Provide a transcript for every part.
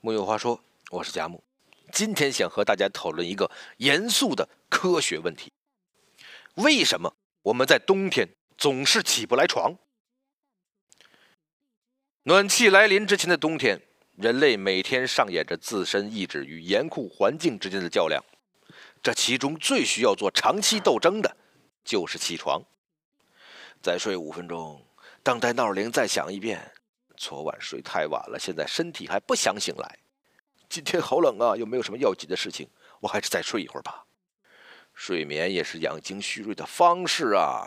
木有话说，我是佳木，今天想和大家讨论一个严肃的科学问题：为什么我们在冬天总是起不来床？暖气来临之前的冬天，人类每天上演着自身意志与严酷环境之间的较量，这其中最需要做长期斗争的，就是起床。再睡五分钟，等待闹铃再响一遍。昨晚睡太晚了，现在身体还不想醒来。今天好冷啊，又没有什么要紧的事情？我还是再睡一会儿吧。睡眠也是养精蓄锐的方式啊。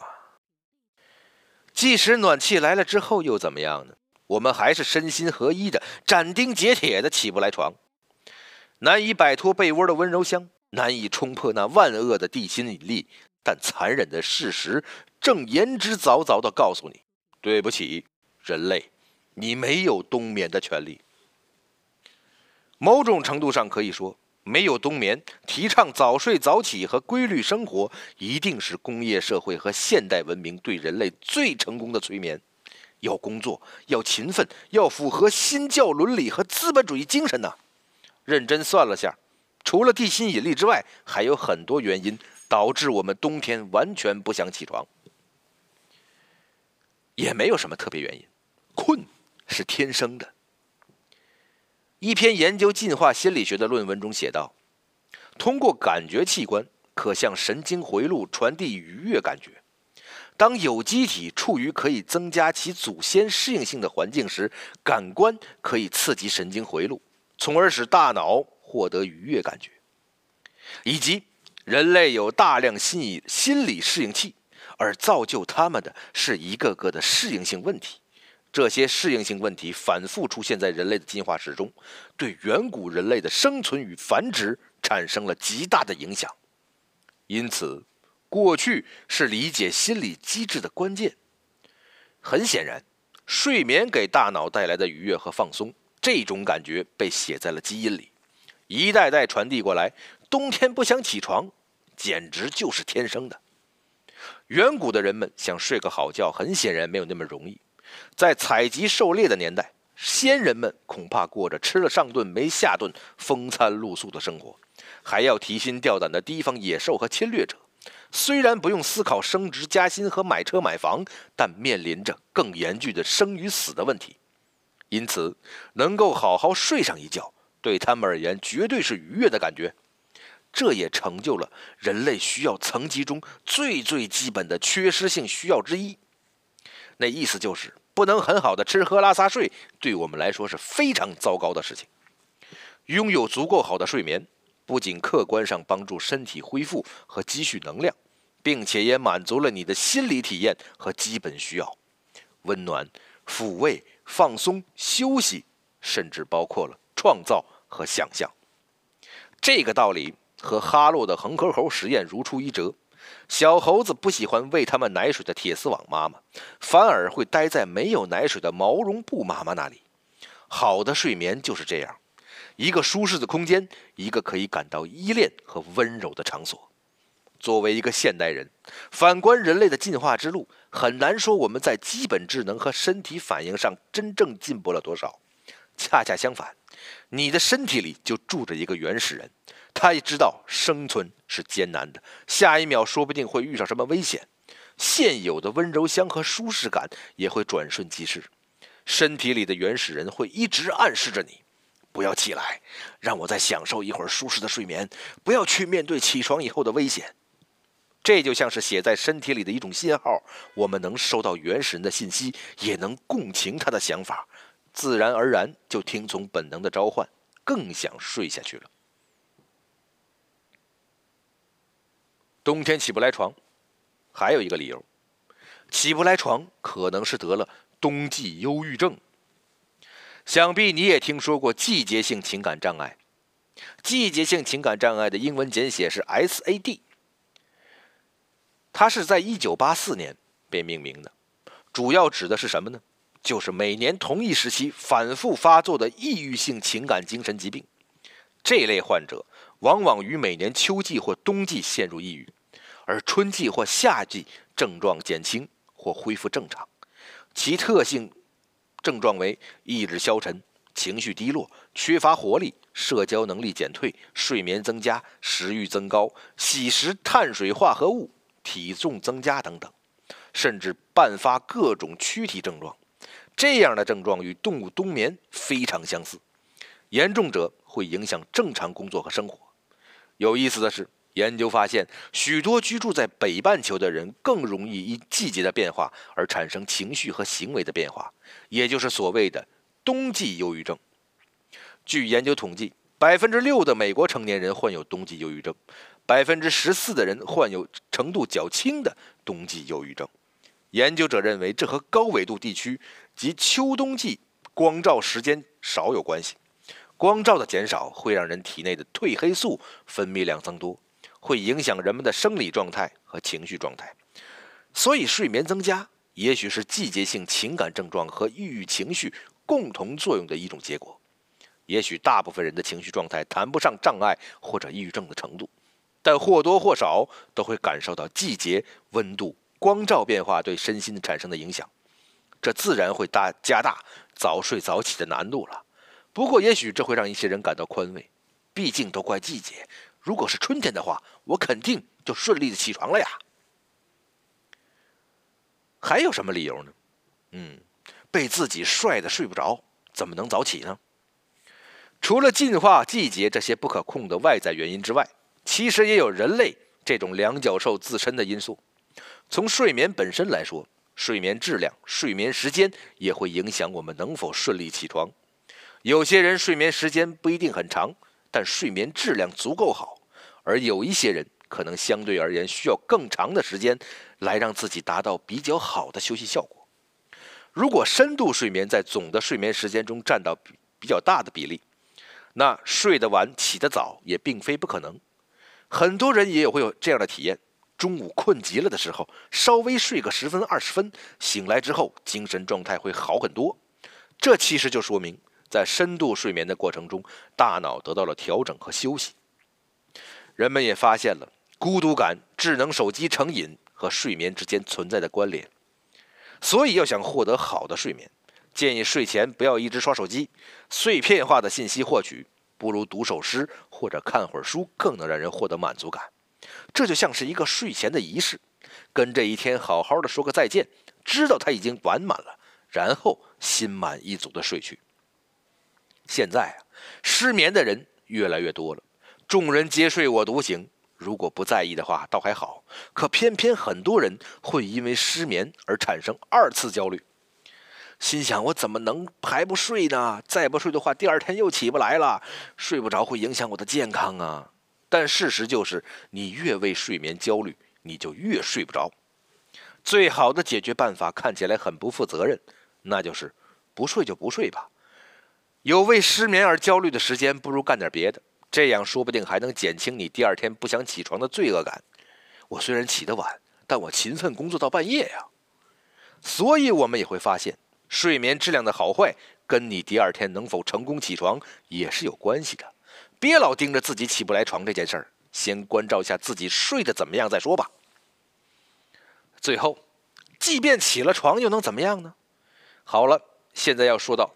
即使暖气来了之后又怎么样呢？我们还是身心合一的，斩钉截铁的起不来床，难以摆脱被窝的温柔乡，难以冲破那万恶的地心引力。但残忍的事实正言之凿凿的告诉你：对不起，人类。你没有冬眠的权利。某种程度上可以说，没有冬眠，提倡早睡早起和规律生活，一定是工业社会和现代文明对人类最成功的催眠。要工作，要勤奋，要符合新教伦理和资本主义精神呐。认真算了下，除了地心引力之外，还有很多原因导致我们冬天完全不想起床。也没有什么特别原因，困。是天生的。一篇研究进化心理学的论文中写道：“通过感觉器官，可向神经回路传递愉悦感觉。当有机体处于可以增加其祖先适应性的环境时，感官可以刺激神经回路，从而使大脑获得愉悦感觉。以及人类有大量心理心理适应器，而造就他们的是一个个的适应性问题。”这些适应性问题反复出现在人类的进化史中，对远古人类的生存与繁殖产生了极大的影响。因此，过去是理解心理机制的关键。很显然，睡眠给大脑带来的愉悦和放松，这种感觉被写在了基因里，一代代传递过来。冬天不想起床，简直就是天生的。远古的人们想睡个好觉，很显然没有那么容易。在采集狩猎的年代，先人们恐怕过着吃了上顿没下顿、风餐露宿的生活，还要提心吊胆地提防野兽和侵略者。虽然不用思考升职加薪和买车买房，但面临着更严峻的生与死的问题。因此，能够好好睡上一觉，对他们而言绝对是愉悦的感觉。这也成就了人类需要层级中最最基本的缺失性需要之一。那意思就是。不能很好的吃喝拉撒睡，对我们来说是非常糟糕的事情。拥有足够好的睡眠，不仅客观上帮助身体恢复和积蓄能量，并且也满足了你的心理体验和基本需要：温暖、抚慰、放松、休息，甚至包括了创造和想象。这个道理和哈洛的恒河猴实验如出一辙。小猴子不喜欢喂他们奶水的铁丝网妈妈，反而会待在没有奶水的毛绒布妈妈那里。好的睡眠就是这样，一个舒适的空间，一个可以感到依恋和温柔的场所。作为一个现代人，反观人类的进化之路，很难说我们在基本智能和身体反应上真正进步了多少。恰恰相反，你的身体里就住着一个原始人。他也知道生存是艰难的，下一秒说不定会遇上什么危险。现有的温柔乡和舒适感也会转瞬即逝。身体里的原始人会一直暗示着你：不要起来，让我再享受一会儿舒适的睡眠。不要去面对起床以后的危险。这就像是写在身体里的一种信号，我们能收到原始人的信息，也能共情他的想法，自然而然就听从本能的召唤，更想睡下去了。冬天起不来床，还有一个理由，起不来床可能是得了冬季忧郁症。想必你也听说过季节性情感障碍。季节性情感障碍的英文简写是 SAD。它是在一九八四年被命名的，主要指的是什么呢？就是每年同一时期反复发作的抑郁性情感精神疾病。这类患者。往往于每年秋季或冬季陷入抑郁，而春季或夏季症状减轻或恢复正常。其特性症状为意志消沉、情绪低落、缺乏活力、社交能力减退、睡眠增加、食欲增高、喜食碳水化合物、体重增加等等，甚至伴发各种躯体症状。这样的症状与动物冬眠非常相似，严重者会影响正常工作和生活。有意思的是，研究发现，许多居住在北半球的人更容易因季节的变化而产生情绪和行为的变化，也就是所谓的冬季忧郁症。据研究统计，百分之六的美国成年人患有冬季忧郁症，百分之十四的人患有程度较轻的冬季忧郁症。研究者认为，这和高纬度地区及秋冬季光照时间少有关系。光照的减少会让人体内的褪黑素分泌量增多，会影响人们的生理状态和情绪状态。所以，睡眠增加也许是季节性情感症状和抑郁情绪共同作用的一种结果。也许大部分人的情绪状态谈不上障碍或者抑郁症的程度，但或多或少都会感受到季节、温度、光照变化对身心产生的影响，这自然会大加大早睡早起的难度了。不过，也许这会让一些人感到宽慰，毕竟都怪季节。如果是春天的话，我肯定就顺利的起床了呀。还有什么理由呢？嗯，被自己帅的睡不着，怎么能早起呢？除了进化、季节这些不可控的外在原因之外，其实也有人类这种两脚兽自身的因素。从睡眠本身来说，睡眠质量、睡眠时间也会影响我们能否顺利起床。有些人睡眠时间不一定很长，但睡眠质量足够好；而有一些人可能相对而言需要更长的时间来让自己达到比较好的休息效果。如果深度睡眠在总的睡眠时间中占到比较大的比例，那睡得晚起得早也并非不可能，很多人也有会有这样的体验：中午困极了的时候，稍微睡个十分二十分，醒来之后精神状态会好很多。这其实就说明，在深度睡眠的过程中，大脑得到了调整和休息。人们也发现了孤独感、智能手机成瘾和睡眠之间存在的关联，所以要想获得好的睡眠。建议睡前不要一直刷手机，碎片化的信息获取不如读首诗或者看会儿书更能让人获得满足感。这就像是一个睡前的仪式，跟这一天好好的说个再见，知道它已经完满了，然后心满意足的睡去。现在啊，失眠的人越来越多了，众人皆睡我独醒。如果不在意的话，倒还好；可偏偏很多人会因为失眠而产生二次焦虑。心想：我怎么能还不睡呢？再不睡的话，第二天又起不来了。睡不着会影响我的健康啊！但事实就是，你越为睡眠焦虑，你就越睡不着。最好的解决办法看起来很不负责任，那就是不睡就不睡吧。有为失眠而焦虑的时间，不如干点别的，这样说不定还能减轻你第二天不想起床的罪恶感。我虽然起得晚，但我勤奋工作到半夜呀。所以，我们也会发现。睡眠质量的好坏，跟你第二天能否成功起床也是有关系的。别老盯着自己起不来床这件事儿，先关照一下自己睡得怎么样再说吧。最后，即便起了床又能怎么样呢？好了，现在要说到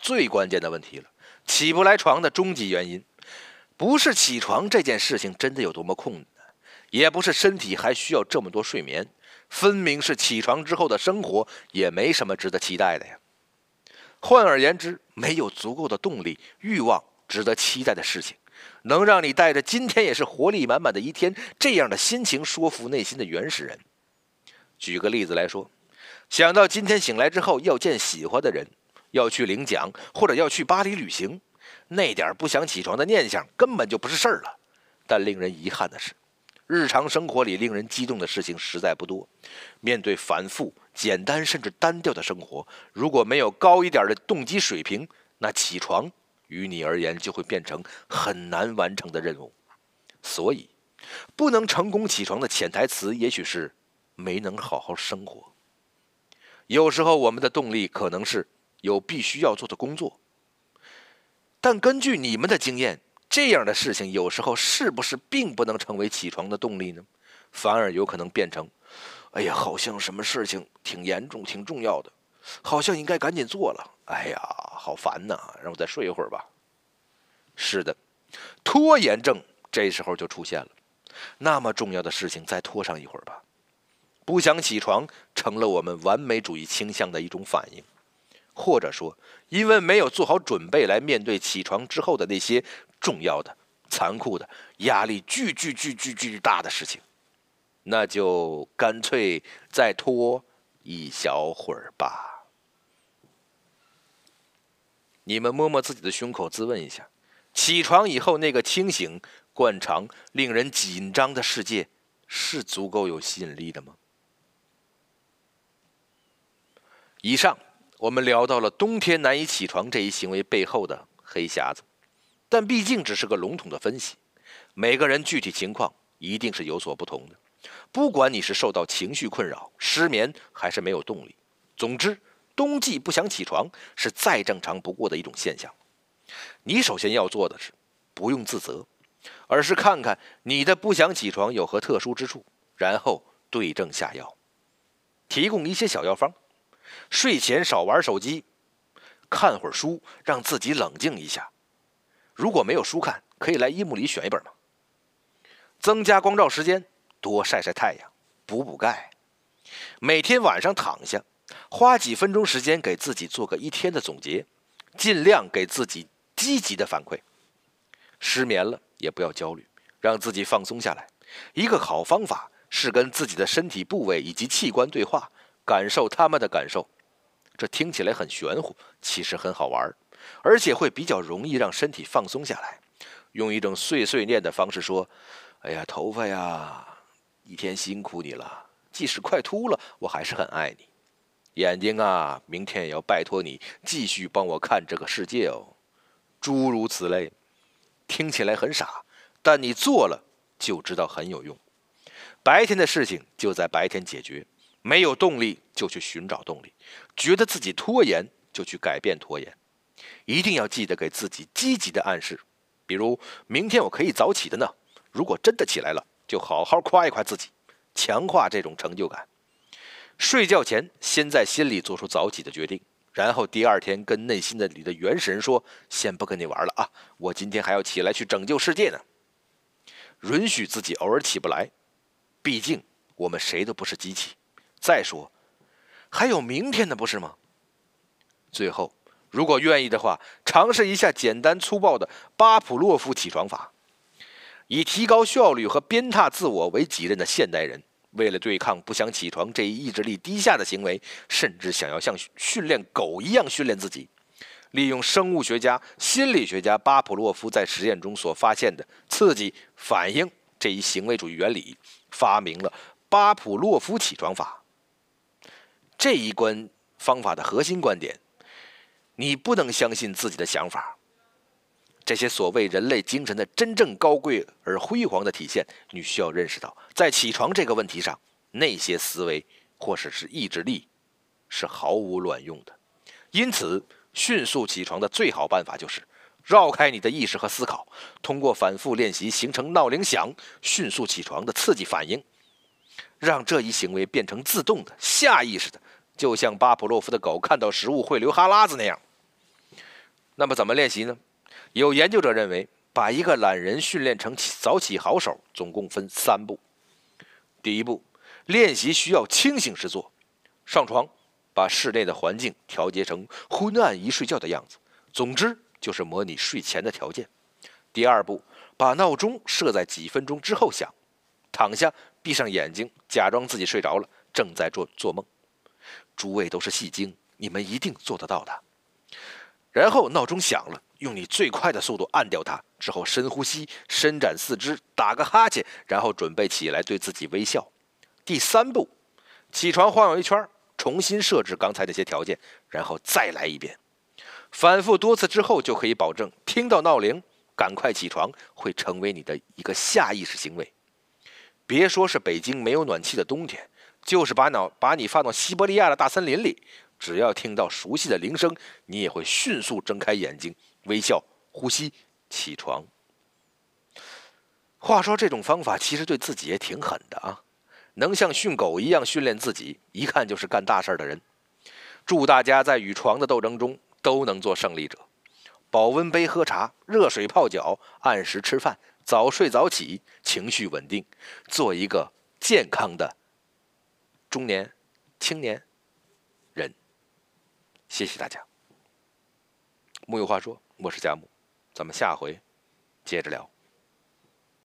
最关键的问题了：起不来床的终极原因，不是起床这件事情真的有多么困难，也不是身体还需要这么多睡眠。分明是起床之后的生活也没什么值得期待的呀。换而言之，没有足够的动力、欲望值得期待的事情，能让你带着今天也是活力满满的一天这样的心情说服内心的原始人。举个例子来说，想到今天醒来之后要见喜欢的人，要去领奖，或者要去巴黎旅行，那点不想起床的念想根本就不是事儿了。但令人遗憾的是。日常生活里令人激动的事情实在不多。面对反复、简单甚至单调的生活，如果没有高一点的动机水平，那起床于你而言就会变成很难完成的任务。所以，不能成功起床的潜台词，也许是没能好好生活。有时候，我们的动力可能是有必须要做的工作，但根据你们的经验。这样的事情有时候是不是并不能成为起床的动力呢？反而有可能变成，哎呀，好像什么事情挺严重、挺重要的，好像应该赶紧做了。哎呀，好烦呐，让我再睡一会儿吧。是的，拖延症这时候就出现了。那么重要的事情，再拖上一会儿吧。不想起床成了我们完美主义倾向的一种反应，或者说，因为没有做好准备来面对起床之后的那些重要的、残酷的、压力巨巨巨巨巨大的事情，那就干脆再拖一小会儿吧。你们摸摸自己的胸口，自问一下：起床以后那个清醒、惯常、令人紧张的世界，是足够有吸引力的吗？以上我们聊到了冬天难以起床这一行为背后的黑匣子，但毕竟只是个笼统的分析，每个人具体情况一定是有所不同的。不管你是受到情绪困扰、失眠，还是没有动力，总之，冬季不想起床是再正常不过的一种现象。你首先要做的是，不用自责，而是看看你的不想起床有何特殊之处，然后对症下药，提供一些小药方。睡前少玩手机，看会儿书，让自己冷静一下。如果没有书看，可以来一木里选一本嘛。增加光照时间，多晒晒太阳，补补钙。每天晚上躺下，花几分钟时间给自己做个一天的总结，尽量给自己积极的反馈。失眠了也不要焦虑，让自己放松下来。一个好方法是跟自己的身体部位以及器官对话。感受他们的感受，这听起来很玄乎，其实很好玩，而且会比较容易让身体放松下来。用一种碎碎念的方式说：“哎呀，头发呀，一天辛苦你了，即使快秃了，我还是很爱你。眼睛啊，明天也要拜托你继续帮我看这个世界哦。”诸如此类，听起来很傻，但你做了就知道很有用。白天的事情就在白天解决。没有动力就去寻找动力，觉得自己拖延就去改变拖延，一定要记得给自己积极的暗示，比如明天我可以早起的呢。如果真的起来了，就好好夸一夸自己，强化这种成就感。睡觉前先在心里做出早起的决定，然后第二天跟内心的里的原始人说：“先不跟你玩了啊，我今天还要起来去拯救世界呢。”允许自己偶尔起不来，毕竟我们谁都不是机器。再说，还有明天的不是吗？最后，如果愿意的话，尝试一下简单粗暴的巴甫洛夫起床法。以提高效率和鞭挞自我为己任的现代人，为了对抗不想起床这一意志力低下的行为，甚至想要像训练狗一样训练自己，利用生物学家、心理学家巴甫洛夫在实验中所发现的刺激反应这一行为主义原理，发明了巴甫洛夫起床法。这一关方法的核心观点，你不能相信自己的想法。这些所谓人类精神的真正高贵而辉煌的体现，你需要认识到，在起床这个问题上，那些思维或者是意志力是毫无卵用的。因此，迅速起床的最好办法就是绕开你的意识和思考，通过反复练习形成闹铃响、迅速起床的刺激反应，让这一行为变成自动的、下意识的。就像巴甫洛夫的狗看到食物会流哈喇子那样。那么怎么练习呢？有研究者认为，把一个懒人训练成早起好手，总共分三步。第一步，练习需要清醒时做，上床，把室内的环境调节成昏暗一睡觉的样子，总之就是模拟睡前的条件。第二步，把闹钟设在几分钟之后响，躺下，闭上眼睛，假装自己睡着了，正在做做梦。诸位都是戏精，你们一定做得到的。然后闹钟响了，用你最快的速度按掉它，之后深呼吸，伸展四肢，打个哈欠，然后准备起来，对自己微笑。第三步，起床晃悠一圈，重新设置刚才那些条件，然后再来一遍。反复多次之后，就可以保证听到闹铃赶快起床会成为你的一个下意识行为。别说是北京没有暖气的冬天。就是把脑把你放到西伯利亚的大森林里，只要听到熟悉的铃声，你也会迅速睁开眼睛，微笑，呼吸，起床。话说这种方法其实对自己也挺狠的啊，能像训狗一样训练自己，一看就是干大事的人。祝大家在与床的斗争中都能做胜利者。保温杯喝茶，热水泡脚，按时吃饭，早睡早起，情绪稳定，做一个健康的中年青年人。谢谢大家。木有话说，我是佳木，咱们下回接着聊。